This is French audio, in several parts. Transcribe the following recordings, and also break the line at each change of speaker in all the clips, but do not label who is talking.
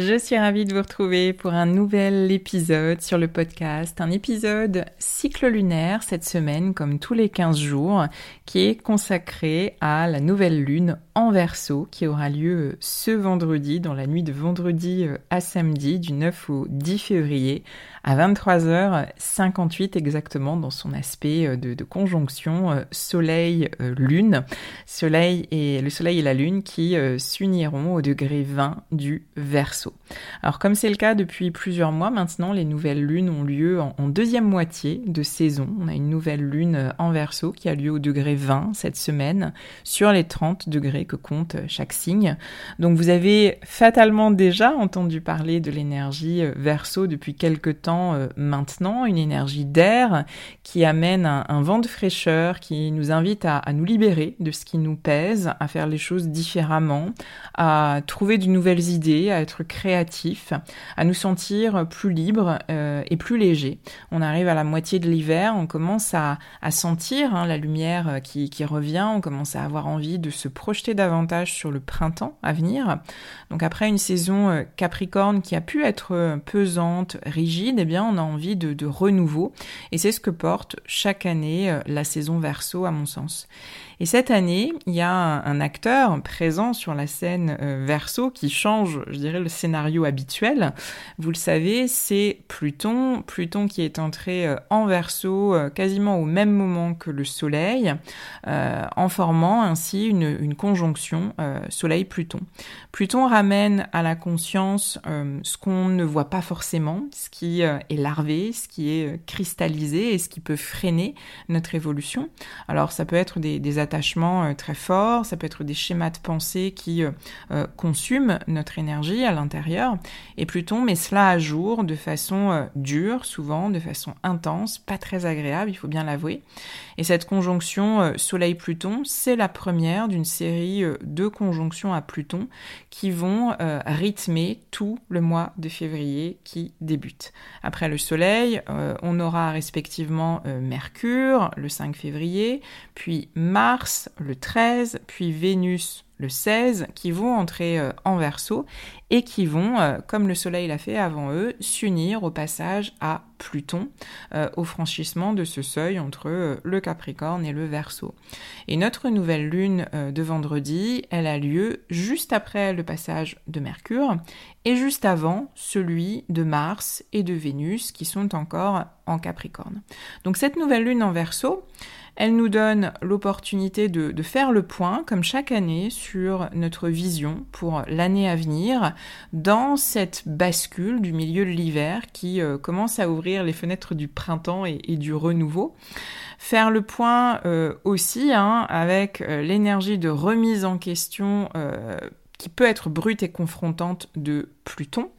Je suis ravie de vous retrouver pour un nouvel épisode sur le podcast, un épisode cycle lunaire cette semaine comme tous les 15 jours qui est consacré à la nouvelle lune en verso qui aura lieu ce vendredi dans la nuit de vendredi à samedi du 9 au 10 février à 23h58 exactement dans son aspect euh, de, conjonction euh, soleil-lune. Soleil et le soleil et la lune qui euh, s'uniront au degré 20 du verso. Alors comme c'est le cas depuis plusieurs mois maintenant, les nouvelles lunes ont lieu en, en, deuxième moitié de saison. On a une nouvelle lune en verso qui a lieu au degré 20 cette semaine sur les 30 degrés que compte chaque signe. Donc vous avez fatalement déjà entendu parler de l'énergie verso depuis quelques temps euh, maintenant, une énergie d'air qui amène un, vent de fraîcheur, qui nous invite à, nous libérer de ce qui nous pèse, à faire les choses différemment, à trouver de nouvelles idées, à être créatif, à nous sentir plus libres euh, et plus légers. On arrive à la moitié de l'hiver, on commence à, sentir hein, la lumière qui, qui revient, on commence à avoir envie de se projeter davantage sur le printemps à venir. Donc après une saison euh, Capricorne qui a pu être pesante, rigide, on a envie de, renouveau. Et c'est ce que porte chaque année euh, la saison verso, à mon sens. Et cette année, il y a un, acteur présent sur la scène euh, verso qui change, je dirais, le scénario habituel. Vous le savez, c'est Pluton. Pluton qui est entré euh, en verso quasiment au même moment que le Soleil, en formant ainsi une, conjonction Soleil-Pluton. Pluton ramène à la conscience ce qu'on ne voit pas forcément, ce qui est larvé, ce qui est euh, cristallisé et ce qui peut freiner notre évolution. Alors ça peut être des, attachements euh, très forts, ça peut être des schémas de pensée qui euh, consument notre énergie à l'intérieur. Et Pluton met cela à jour de façon dure, souvent de façon intense, pas très agréable, il faut bien l'avouer. Et cette conjonction Soleil-Pluton, c'est la première d'une série de conjonctions à Pluton qui vont rythmer tout le mois de février qui débute. Après le Soleil, euh, on aura respectivement euh, Mercure le 5 février, puis Mars le 13, puis Vénus le 16, qui vont entrer euh, en verso et qui vont, euh, comme le Soleil l'a fait avant eux, s'unir au passage à Pluton, euh, au franchissement de ce seuil entre le Capricorne et le Verseau. Et notre nouvelle lune de vendredi, elle a lieu juste après le passage de Mercure et juste avant celui de Mars et de Vénus qui sont encore en Capricorne. Donc cette nouvelle lune en Verseau, elle nous donne l'opportunité de, faire le point, comme chaque année, sur notre vision pour l'année à venir, dans cette bascule du milieu de l'hiver qui euh, commence à ouvrir les fenêtres du printemps et, du renouveau. Faire le point euh, aussi hein, avec euh, l'énergie de remise en question qui peut être brute et confrontante de Pluton.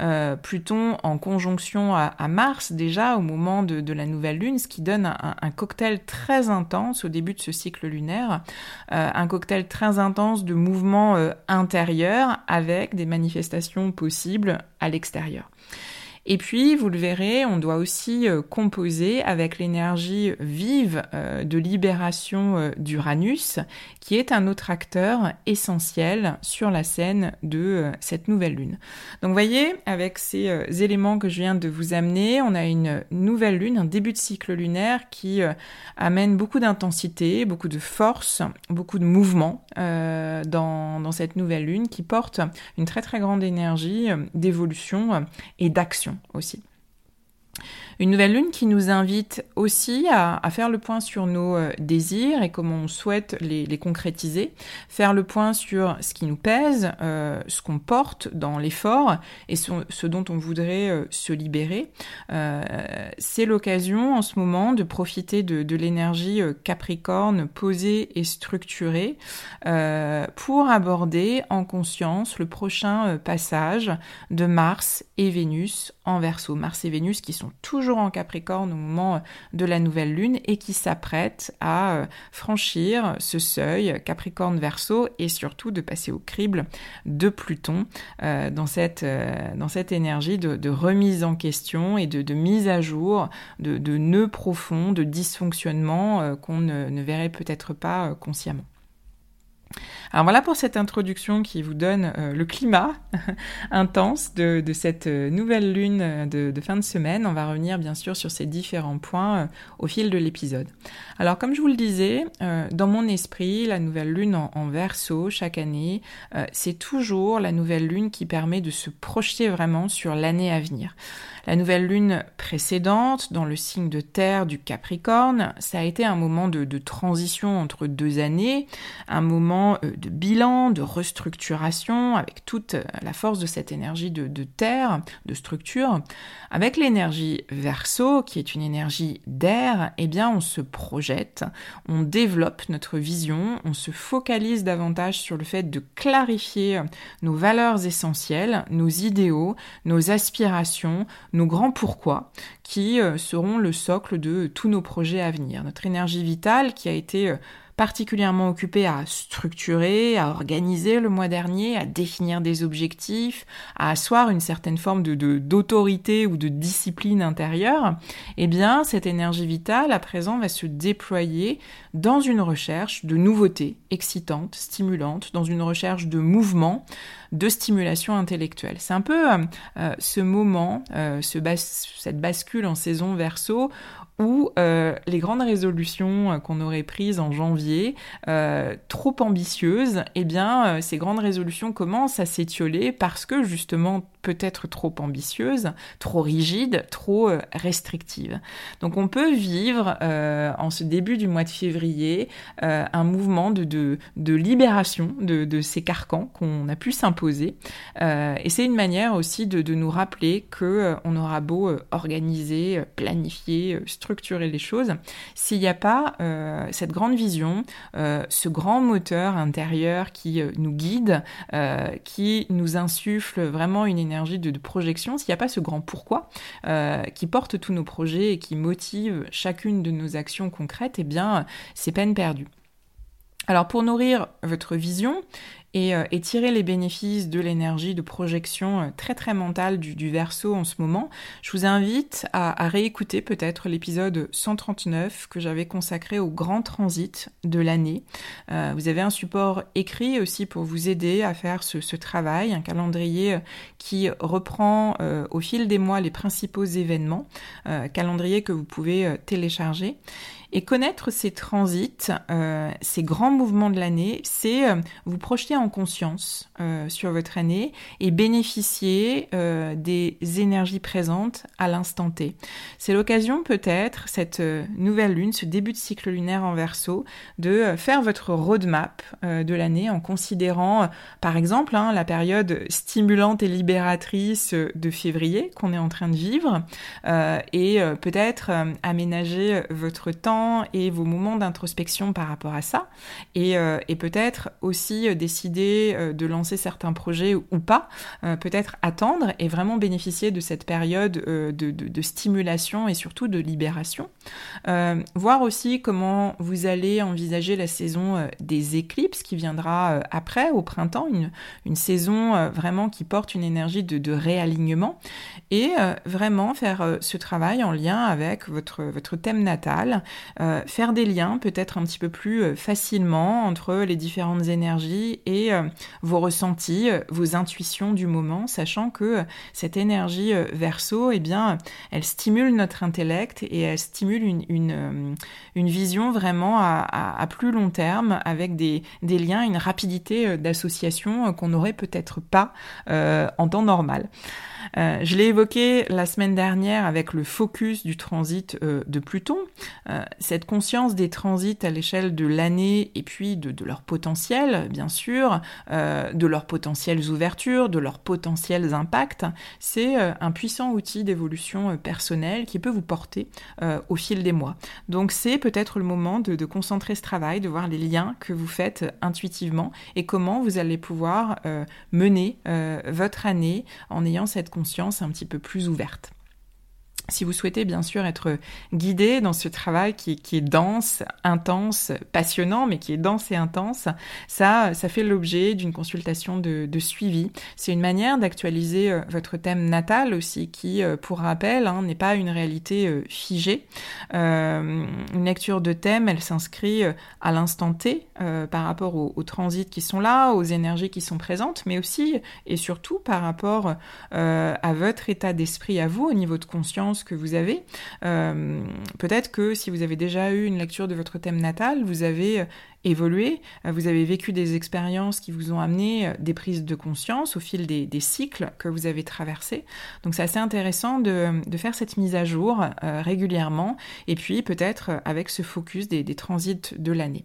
Euh, Pluton en conjonction à, Mars déjà au moment de, la nouvelle lune, ce qui donne un, cocktail très intense au début de ce cycle lunaire, euh, un cocktail très intense de mouvements euh, intérieurs avec des manifestations possibles à l'extérieur. Et puis, vous le verrez, on doit aussi euh, composer avec l'énergie vive euh, de libération euh, d'Uranus, qui est un autre acteur essentiel sur la scène de cette nouvelle lune. Donc, voyez, avec ces éléments que je viens de vous amener, on a une nouvelle lune, un début de cycle lunaire qui amène beaucoup d'intensité, beaucoup de force, beaucoup de mouvement dans cette nouvelle lune qui porte une très très grande énergie d'évolution et d'action aussi. Une nouvelle lune qui nous invite aussi à, faire le point sur nos euh, désirs et comment on souhaite les, concrétiser, faire le point sur ce qui nous pèse, euh, ce qu'on porte dans l'effort et ce, dont on voudrait euh, se libérer. C'est l'occasion en ce moment de profiter de, l'énergie capricorne posée et structurée pour aborder en conscience le prochain passage de Mars et Vénus en verso. Mars et Vénus qui sont toujours en Capricorne au moment de la nouvelle lune et qui s'apprête à euh, franchir ce seuil Capricorne verso et surtout de passer au crible de Pluton euh, dans, cette, euh, énergie de, remise en question et de, mise à jour de, nœuds profonds, de dysfonctionnement qu'on ne verrait peut-être pas consciemment. Alors voilà pour cette introduction qui vous donne euh, le climat intense de, cette euh, nouvelle lune euh, de, fin de semaine. On va revenir bien sûr sur ces différents points au fil de l'épisode. Alors comme je vous le disais, dans mon esprit, la nouvelle lune en, en verso chaque année, c'est toujours la nouvelle lune qui permet de se projeter vraiment sur l'année à venir. La nouvelle lune précédente, dans le signe de terre du Capricorne, ça a été un moment de, transition entre deux années, un moment euh, de bilan, de restructuration, avec toute la force de cette énergie de, terre, de structure. Avec l'énergie verso, qui est une énergie d'air, eh bien on se projette, on développe notre vision, on se focalise davantage sur le fait de clarifier nos valeurs essentielles, nos idéaux, nos aspirations, nos grands pourquoi, qui euh, seront le socle de tous nos projets à venir. Notre énergie vitale qui a été euh, particulièrement occupé à structurer, à organiser le mois dernier, à définir des objectifs, à asseoir une certaine forme de, d'autorité ou de discipline intérieure, eh bien, cette énergie vitale, à présent, va se déployer dans une recherche de nouveautés excitantes, stimulantes, dans une recherche de mouvement, de stimulation intellectuelle. C'est un peu euh, euh, ce moment, euh, ce cette bascule en saison verso où euh, les grandes résolutions euh, qu'on aurait prises en janvier, euh, trop ambitieuses, eh bien, ces grandes résolutions commencent à s'étioler parce que justement peut-être trop ambitieuse, trop rigide, trop euh, restrictive. Donc on peut vivre en ce début du mois de février un mouvement de, de, libération de, de, ces carcans qu'on a pu s'imposer. et c'est une manière aussi de, de nous rappeler que on aura beau organiser, planifier, les choses, s'il n'y a pas cette grande vision, ce grand moteur intérieur qui nous guide, qui nous insuffle vraiment une énergie de, projection, s'il n'y a pas ce grand pourquoi euh, qui porte tous nos projets et qui motive chacune de nos actions concrètes, eh bien, c'est peine perdue. Alors pour nourrir votre vision euh, et, tirer les bénéfices de l'énergie de projection euh, très très mentale du, verso en ce moment, je vous invite à, réécouter peut-être l'épisode 139 que j'avais consacré au grand transit de l'année. Euh, vous avez un support écrit aussi pour vous aider à faire ce, ce travail, un calendrier qui reprend au fil des mois les principaux événements, calendrier que vous pouvez télécharger. Et connaître ces transits, euh, ces grands mouvements de l'année, c'est euh, vous projeter en conscience euh, sur votre année et bénéficier des énergies présentes à l'instant T. C'est l'occasion peut-être, cette nouvelle lune, ce début de cycle lunaire en verso, de faire votre roadmap de l'année en considérant, par exemple, hein, la période stimulante et libératrice de février qu'on est en train de vivre, et peut-être aménager votre temps et vos moments d'introspection par rapport à ça, et, euh, peut-être aussi euh, décider décider de lancer certains projets ou pas, peut-être attendre et vraiment bénéficier de cette période de, de, stimulation et surtout de libération. voir aussi comment vous allez envisager la saison des éclipses qui viendra après, au printemps, une, une saison vraiment qui porte une énergie de, de réalignement et vraiment faire ce travail en lien avec votre, votre thème natal, faire des liens peut-être un petit peu plus facilement entre les différentes énergies et euh, vos ressentis, euh, vos intuitions du moment, sachant que euh, cette énergie verso, eh bien, elle stimule notre intellect et elle stimule une, une, vision vraiment à, à, plus long terme avec des, des liens, une rapidité d'association qu'on n'aurait peut-être pas en temps normal. Euh, je l'ai évoqué la semaine dernière avec le focus du transit euh, de Pluton. Euh, cette conscience des transits à l'échelle de l'année et puis de, leur potentiel, bien sûr, de leurs potentielles ouvertures, de leurs potentiels impacts, c'est un puissant outil d'évolution personnelle qui peut vous porter au fil des mois. Donc c'est peut-être le moment de, de, concentrer ce travail, de voir les liens que vous faites intuitivement et comment vous allez pouvoir mener votre année en ayant cette conscience un petit peu plus ouverte. Si vous souhaitez bien sûr être guidé dans ce travail qui, est dense, intense, passionnant, mais qui est dense et intense, ça, ça fait l'objet d'une consultation de, suivi. C'est une manière d'actualiser euh, votre thème natal aussi, qui, euh, pour rappel, hein, n'est pas une réalité euh, figée. une lecture de thème, elle s'inscrit à l'instant T par rapport aux, aux, transits qui sont là, aux énergies qui sont présentes, mais aussi et surtout par rapport à votre état d'esprit à vous au niveau de conscience que vous avez. Euh, peut-être que si vous avez déjà eu une lecture de votre thème natal, vous avez euh, évolué, euh, vous avez vécu des expériences qui vous ont amené des prises de conscience au fil des, cycles que vous avez traversés. Donc c'est assez intéressant de, faire cette mise à jour régulièrement et puis peut-être avec ce focus des transits de l'année.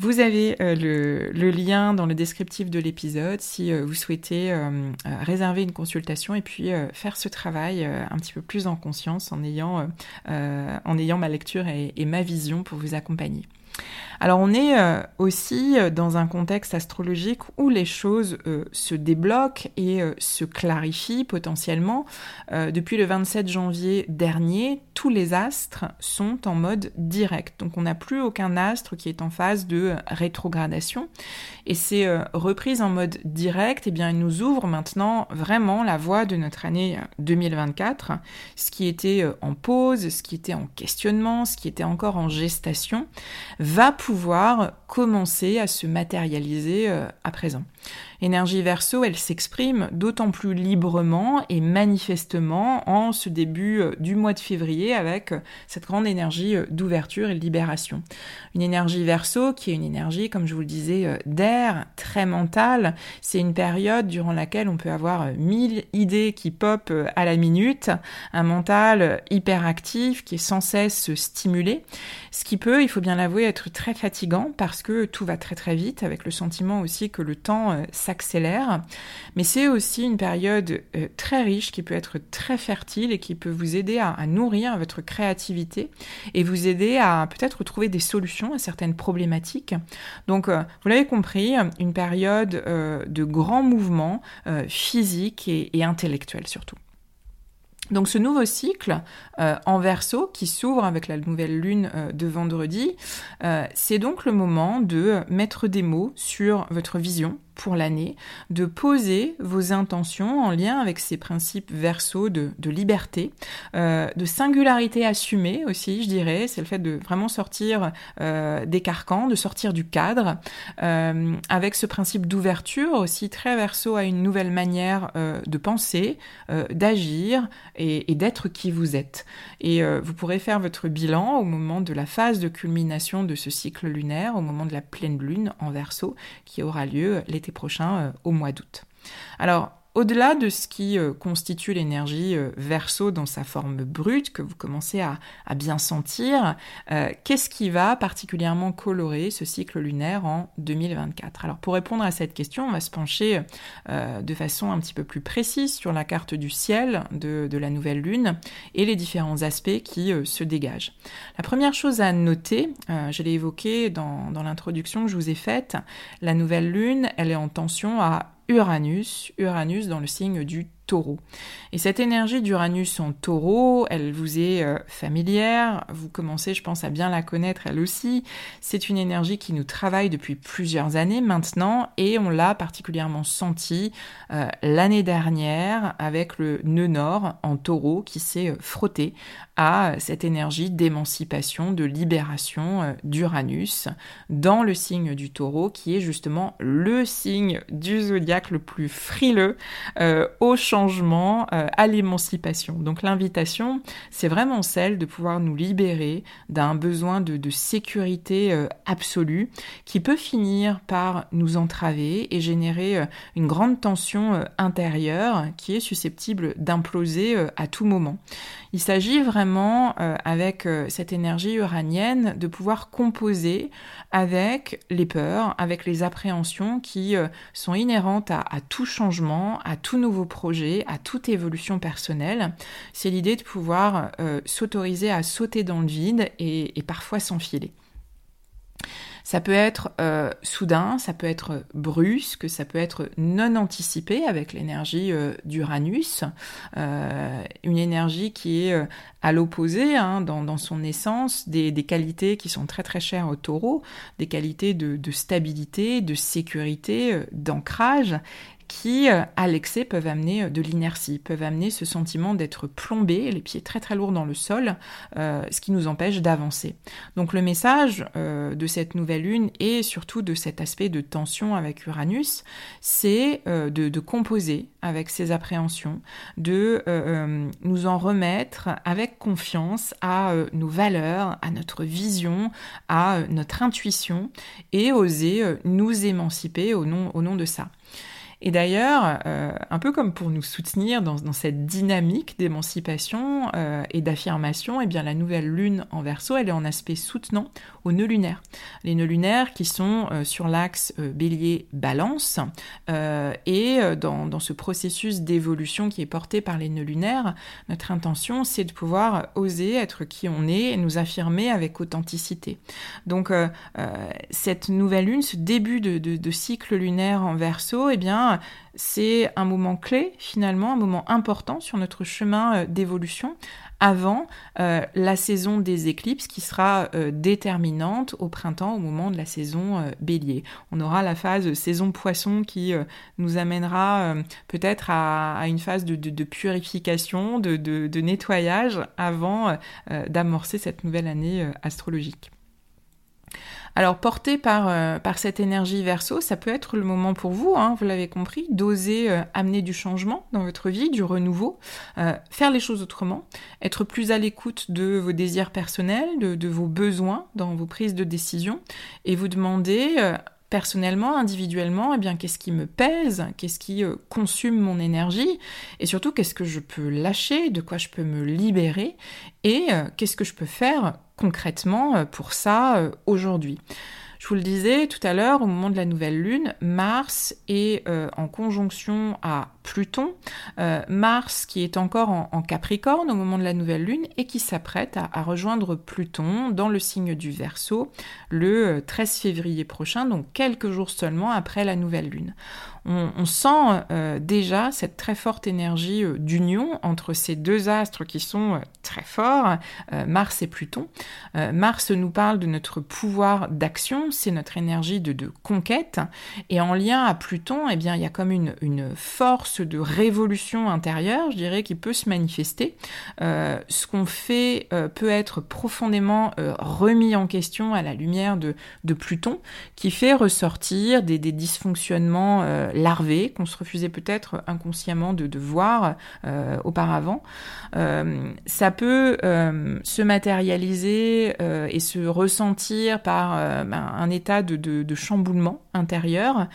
Vous avez euh, le, lien dans le descriptif de l'épisode si euh, vous souhaitez euh, réserver une consultation et puis faire ce travail un petit peu plus en conscience en ayant, en ayant ma lecture et ma vision pour vous accompagner. Alors on est euh, aussi euh, dans un contexte astrologique où les choses euh, se débloquent et se clarifient potentiellement. depuis le 27 janvier dernier, tous les astres sont en mode direct. Donc on n'a plus aucun astre qui est en phase de rétrogradation. Et ces reprises en mode direct, eh bien, elles nous ouvrent maintenant vraiment la voie de notre année 2024. Ce qui était en pause, ce qui était en questionnement, ce qui était encore en gestation, va pouvoir commencer à se matérialiser euh, à présent. Énergie verso, elle s'exprime d'autant plus librement et manifestement en ce début euh, du mois de février avec euh, cette grande énergie euh, d'ouverture et de libération. Une énergie verso qui est une énergie, comme je vous le disais, d'air, très mentale. C'est une période durant laquelle on peut avoir mille idées qui popent à la minute, un mental hyper actif qui est sans cesse stimulé, ce qui peut, il faut bien l'avouer, être très fatigant parce que tout va très très vite avec le sentiment aussi que le temps s'accélère, mais c'est aussi une période euh, très riche qui peut être très fertile et qui peut vous aider à, nourrir votre créativité et vous aider à peut-être trouver des solutions à certaines problématiques. Donc, euh, vous l'avez compris, une période euh, de grands mouvements physiques et, et intellectuels surtout. Donc ce nouveau cycle en verso qui s'ouvre avec la nouvelle lune de vendredi, c'est donc le moment de mettre des mots sur votre vision, pour l'année, de poser vos intentions en lien avec ces principes verso de, liberté, euh, de singularité assumée aussi, je dirais. C'est le fait de vraiment sortir euh, des carcans, de sortir du cadre, euh, avec ce principe d'ouverture aussi très verso à une nouvelle manière de penser, d'agir et, et d'être qui vous êtes. Et vous pourrez faire votre bilan au moment de la phase de culmination de ce cycle lunaire, au moment de la pleine lune en verso, qui aura lieu l'été prochain, euh, au mois d'août. Alors, au-delà de ce qui euh, constitue l'énergie euh, verso dans sa forme brute, que vous commencez à, bien sentir, euh, qu'est-ce qui va particulièrement colorer ce cycle lunaire en 2024 Alors pour répondre à cette question, on va se pencher de façon un petit peu plus précise sur la carte du ciel de, la nouvelle lune et les différents aspects qui se dégagent. La première chose à noter, je l'ai évoqué dans, dans l'introduction que je vous ai faite, la nouvelle lune, elle est en tension à Uranus, Uranus dans le signe du taureau. Et cette énergie d'Uranus en taureau, elle vous est euh, familière, vous commencez, je pense, à bien la connaître elle aussi. C'est une énergie qui nous travaille depuis plusieurs années maintenant et on l'a particulièrement senti euh, l'année dernière avec le nœud nord en taureau qui s'est euh, frotté à cette énergie d'émancipation, de libération d'Uranus dans le signe du taureau qui est justement le signe du zodiaque le plus frileux au champ changement, euh, à l'émancipation. Donc l'invitation, c'est vraiment celle de pouvoir nous libérer d'un besoin de, sécurité euh, absolue qui peut finir par nous entraver et générer euh, une grande tension intérieure qui est susceptible d'imploser à tout moment. Il s'agit vraiment, avec cette énergie uranienne, de pouvoir composer avec les peurs, avec les appréhensions qui sont inhérentes à tout changement, à tout nouveau projet à toute évolution personnelle. C'est l'idée de pouvoir euh, s'autoriser à sauter dans le vide et, parfois s'enfiler. Ça peut être euh, soudain, ça peut être brusque, ça peut être non anticipé avec l'énergie euh, d'Uranus, une énergie qui est à l'opposé hein, dans, son essence des, qualités qui sont très très chères au taureau, des qualités de stabilité, de sécurité, d'ancrage, qui, euh, à l'excès, peuvent amener euh, de l'inertie, peuvent amener ce sentiment d'être plombé, les pieds très très lourds dans le sol, euh, ce qui nous empêche d'avancer. Donc le message de cette nouvelle lune et surtout de cet aspect de tension avec Uranus, c'est de, composer avec ces appréhensions, de nous en remettre avec confiance à nos valeurs, à notre vision, à notre intuition et oser nous émanciper au nom de ça. Et d'ailleurs, euh, un peu comme pour nous soutenir dans, cette dynamique d'émancipation euh, et d'affirmation, eh bien la nouvelle lune en verso, elle est en aspect soutenant aux nœuds lunaires. Les nœuds lunaires qui sont euh, sur l'axe bélier-balance. et dans, ce processus d'évolution qui est porté par les nœuds lunaires, notre intention, c'est de pouvoir oser être qui on est et nous affirmer avec authenticité. Donc cette nouvelle lune, ce début de cycle lunaire en verso, eh bien, c'est un moment clé, finalement, un moment important sur notre chemin euh, d'évolution avant euh, la saison des éclipses qui sera euh, déterminante au printemps, au moment de la saison bélier. On aura la phase saison poisson qui nous amènera peut-être à, une phase de, purification, de, nettoyage avant d'amorcer cette nouvelle année astrologique. Alors porté par, euh, par cette énergie verso, ça peut être le moment pour vous, hein, vous l'avez compris, d'oser euh, amener du changement dans votre vie, du renouveau, euh, faire les choses autrement, être plus à l'écoute de vos désirs personnels, de, vos besoins dans vos prises de décision, et vous demander personnellement, individuellement, eh bien, qu'est-ce qui me pèse, qu'est-ce qui consume mon énergie, et surtout, qu'est-ce que je peux lâcher, de quoi je peux me libérer, et qu'est-ce que je peux faire concrètement euh, pour ça euh, aujourd'hui. Je vous le disais tout à l'heure, au moment de la nouvelle lune, Mars est euh, en conjonction à Pluton. Mars qui est encore en, Capricorne au moment de la nouvelle lune et qui s'apprête à, rejoindre Pluton dans le signe du Verseau le 13 février prochain, donc quelques jours seulement après la nouvelle lune on, sent euh, déjà cette très forte énergie euh, d'union entre ces deux astres qui sont euh, très forts, Mars et Pluton. Mars nous parle de notre pouvoir d'action, c'est notre énergie de, conquête, et en lien à Pluton, eh bien, il y a comme une force de révolution intérieure, je dirais, qui peut se manifester. ce qu'on fait peut être profondément remis en question à la lumière de, Pluton, qui fait ressortir des, dysfonctionnements larvée qu'on se refusait peut-être inconsciemment de, voir euh, auparavant. Euh, ça peut euh, se matérialiser et se ressentir par ben, un état de, chamboulement intérieur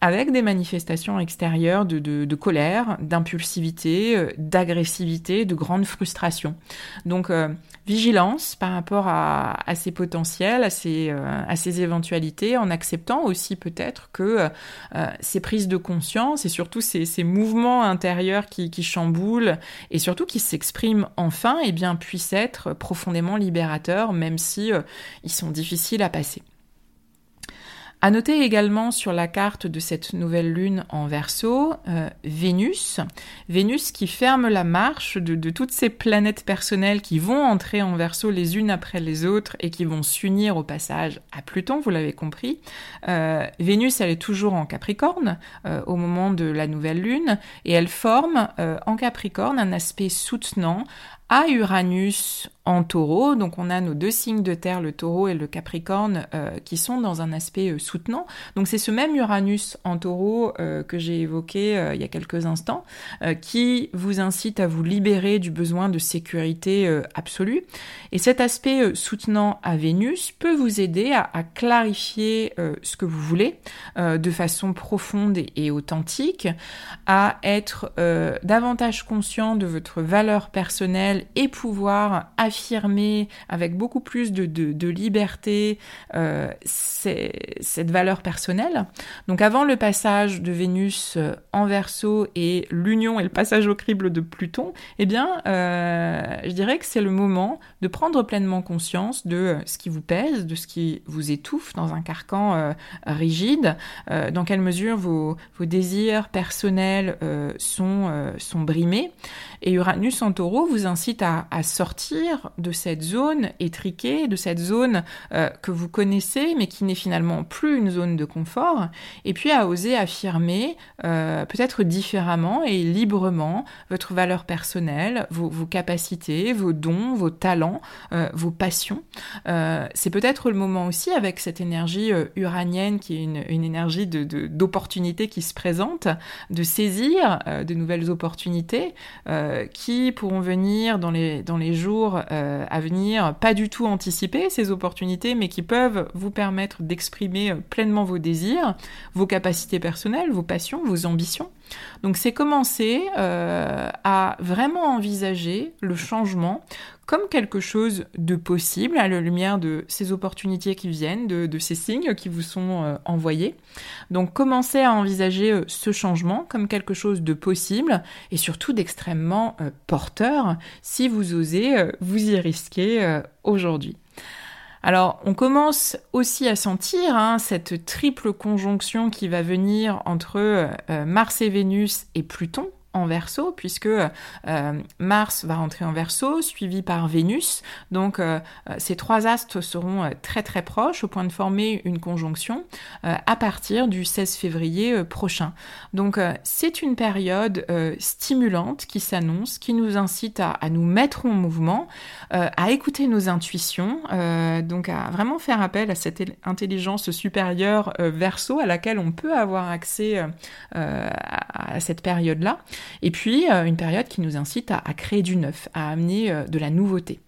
avec des manifestations extérieures de, colère, d'impulsivité, d'agressivité, de grande frustration. Donc vigilance par rapport à, ces potentiels, à ces, à ces éventualités, en acceptant aussi peut-être que ces prises de conscience et surtout ces, mouvements intérieurs qui, qui chamboulent et surtout qui s'expriment enfin, eh bien, puissent être profondément libérateurs, même si ils sont difficiles à passer. À noter également sur la carte de cette nouvelle lune en verso, euh, Vénus. Vénus qui ferme la marche de, toutes ces planètes personnelles qui vont entrer en verso les unes après les autres et qui vont s'unir au passage à Pluton, vous l'avez compris. Euh, Vénus, elle est toujours en Capricorne euh, au moment de la nouvelle lune et elle forme en Capricorne un aspect soutenant à Uranus en taureau. Donc on a nos deux signes de terre, le taureau et le capricorne, euh, qui sont dans un aspect euh, soutenant. Donc c'est ce même Uranus en taureau euh, que j'ai évoqué il y a quelques instants, qui vous incite à vous libérer du besoin de sécurité absolue. Et cet aspect soutenant à Vénus peut vous aider à, clarifier ce que vous voulez de façon profonde et, et authentique, à être davantage conscient de votre valeur personnelle et pouvoir affirmer avec beaucoup plus de, liberté euh, cette valeur personnelle. Donc avant le passage de Vénus euh, en verso et l'union et le passage au crible de Pluton, eh bien, euh, je dirais que c'est le moment de prendre pleinement conscience de ce qui vous pèse, de ce qui vous étouffe dans un carcan rigide, dans quelle mesure vos, vos désirs personnels sont, sont brimés. Et Uranus en taureau vous incite à, sortir de cette zone étriquée, de cette zone euh, que vous connaissez, mais qui n'est finalement plus une zone de confort, et puis à oser affirmer euh, peut-être différemment et librement votre valeur personnelle, vos, capacités, vos dons, vos talents, euh, vos passions. C'est peut-être le moment aussi avec cette énergie uranienne qui est une, énergie d'opportunité de, qui se présente, de saisir de nouvelles opportunités qui pourront venir dans les, dans les jours euh, à venir, pas du tout anticiper ces opportunités, mais qui peuvent vous permettre d'exprimer pleinement vos désirs, vos capacités personnelles, vos passions, vos ambitions. Donc c'est commencer euh, à vraiment envisager le changement comme quelque chose de possible à la lumière de ces opportunités qui viennent, de, ces signes qui vous sont euh, envoyés. Donc commencez à envisager euh, ce changement comme quelque chose de possible et surtout d'extrêmement porteur si vous osez vous y risquer aujourd'hui. Alors, on commence aussi à sentir hein, cette triple conjonction qui va venir entre euh, Mars et Vénus et Pluton en verso, puisque euh, Mars va rentrer en verso, suivi par Vénus. Donc euh, ces trois astres seront très très proches au point de former une conjonction à partir du 16 février prochain. Donc c'est une période stimulante qui s'annonce, qui nous incite à, à, nous mettre en mouvement, à écouter nos intuitions, donc à vraiment faire appel à cette intelligence supérieure verso à laquelle on peut avoir accès à cette période-là. Et puis, euh, une période qui nous incite à, créer du neuf, à amener euh, de la nouveauté.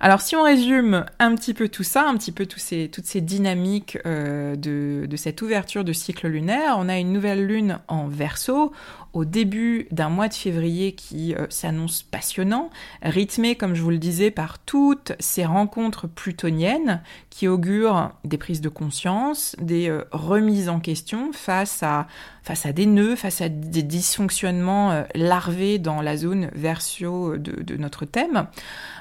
Alors si on résume un petit peu tout ça, un petit peu toutes ces dynamiques euh, de, de, cette ouverture de cycle lunaire, on a une nouvelle lune en verso au début d'un mois de février qui euh, s'annonce passionnant, rythmé, comme je vous le disais, par toutes ces rencontres plutoniennes qui augurent des prises de conscience, des euh, remises en question face à, des nœuds, face à des dysfonctionnements euh, larvés dans la zone versio de, notre thème.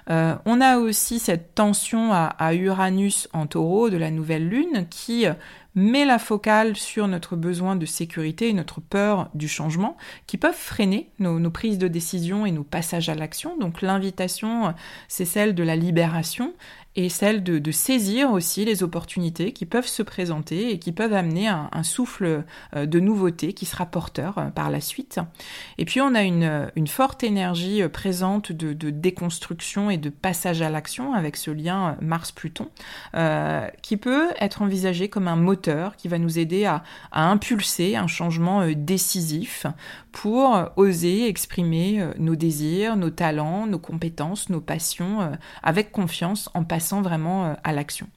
on a aussi cette tension à Uranus en taureau de la nouvelle lune qui met la focale sur notre besoin de sécurité et notre peur du changement, qui peuvent freiner nos, nos prises de décision et nos passages à l'action. Donc l'invitation, c'est celle de la libération et celle de, saisir aussi les opportunités qui peuvent se présenter et qui peuvent amener un, souffle euh, de nouveauté qui sera porteur euh, par la suite. Et puis on a une, une forte énergie euh, présente de, déconstruction et de passage à l'action avec ce lien Mars-Pluton qui peut être envisagé comme un moteur qui va nous aider à, à impulser un changement décisif pour oser exprimer nos désirs, nos talents, nos compétences, nos passions avec confiance en passant vraiment euh, à l'action.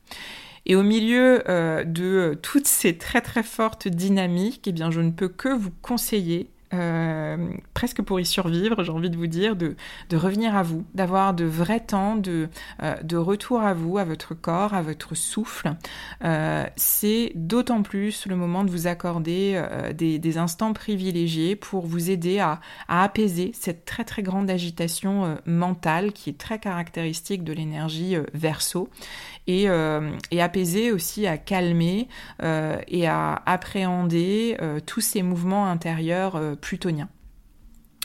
Et au milieu de toutes ces très très fortes dynamiques, eh bien, je ne peux que vous conseiller euh, presque pour y survivre, j'ai envie de vous dire, de, revenir à vous, d'avoir de vrais temps de, euh, de retour à vous, à votre corps, à votre souffle. Euh, c'est d'autant plus le moment de vous accorder des, instants privilégiés pour vous aider à, apaiser cette très très grande agitation mentale qui est très caractéristique de l'énergie verso et, et, apaiser aussi à calmer et à appréhender tous ces mouvements intérieurs plutonien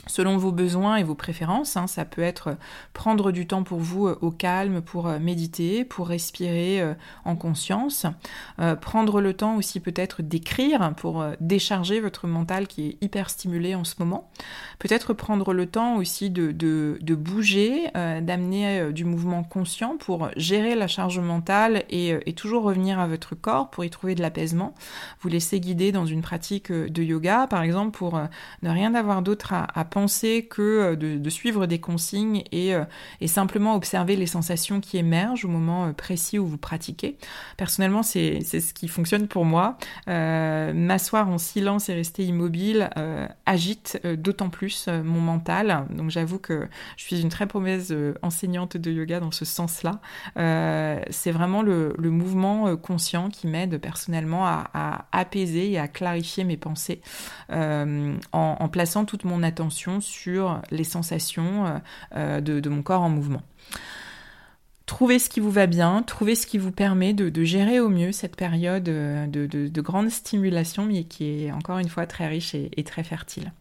selon vos besoins et vos préférences. Hein, ça peut être prendre du temps pour vous euh, au calme, pour euh, méditer, pour respirer euh, en conscience. prendre le temps aussi peut-être d'écrire pour décharger votre mental qui est hyper stimulé en ce moment. Peut-être prendre le temps aussi de, bouger, d'amener du mouvement conscient pour gérer la charge mentale et, toujours revenir à votre corps pour y trouver de l'apaisement. Vous laisser guider dans une pratique de yoga, par exemple, pour ne rien avoir d'autre à penser que euh, de, suivre des consignes euh, et, simplement observer les sensations qui émergent au moment euh, précis où vous pratiquez. Personnellement, c'est ce qui fonctionne pour moi. M'asseoir en silence et rester immobile agite d'autant plus mon mental. Donc j'avoue que je suis une très mauvaise enseignante de yoga dans ce sens-là. c'est vraiment le, mouvement conscient qui m'aide personnellement à, apaiser et à clarifier mes pensées en plaçant toute mon attention sur les sensations euh, euh, de, mon corps en mouvement. Trouvez ce qui vous va bien, trouvez ce qui vous permet de, gérer au mieux cette période euh, de, grande stimulation, mais qui est encore une fois très riche et très fertile.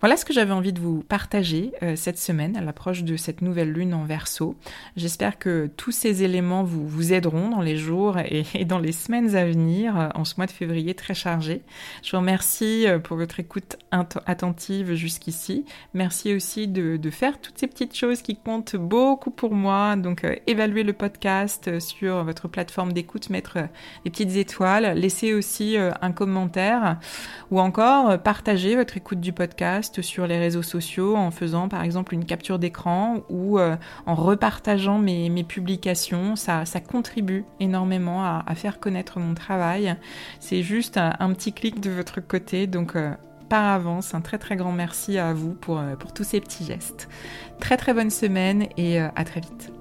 Voilà ce que j'avais envie de vous partager euh, cette semaine à l'approche de cette nouvelle lune en verso. J'espère que tous ces éléments vous, aideront dans les jours et, dans les semaines à venir euh, en ce mois de février très chargé. Je vous remercie euh, pour votre écoute attentive jusqu'ici. Merci aussi de, faire toutes ces petites choses qui comptent beaucoup pour moi. Donc évaluer le podcast sur votre plateforme d'écoute, mettre des petites étoiles, laisser aussi un commentaire ou encore partager votre écoute du podcast sur les réseaux sociaux en faisant par exemple une capture d'écran ou euh, en repartageant mes, publications. Ça, contribue énormément à, faire connaître mon travail. C'est juste un, petit clic de votre côté. Donc euh, par avance, un très très grand merci à vous pour, euh, pour tous ces petits gestes. Très très bonne semaine et à très vite.